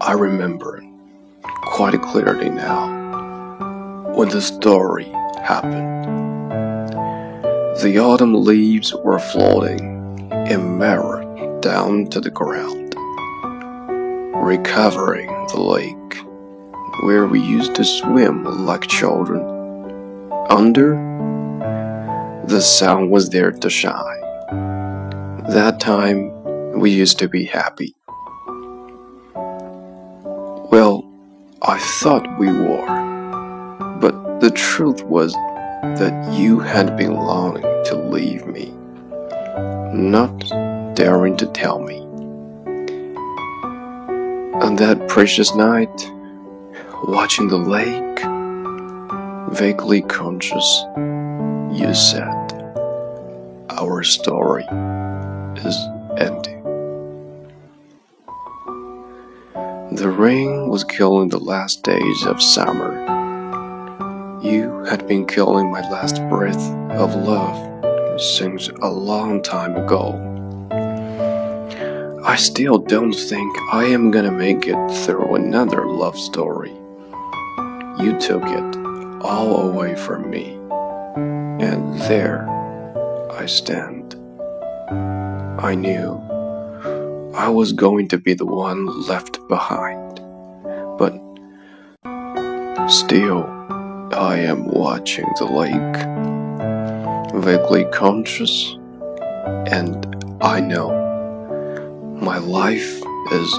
I remember quite clearly now when the story happened. The autumn leaves were floating in mirror down to the ground, recovering the lake where we used to swim like children. Under, the sun was there to shine. That time, we used to be happy. Well, I thought we were, but the truth was that you had been longing to leave me, not daring to tell me. On that precious night, watching the lake, vaguely conscious, you said, Our story is ending. The rain was killing the last days of summer. You had been killing my last breath of love since a long time ago. I still don't think I am gonna make it through another love story. You took it all away from me, and there I stand. I knew I was going to be the one left behind, but still I am watching the lake, vaguely conscious, and I know my life is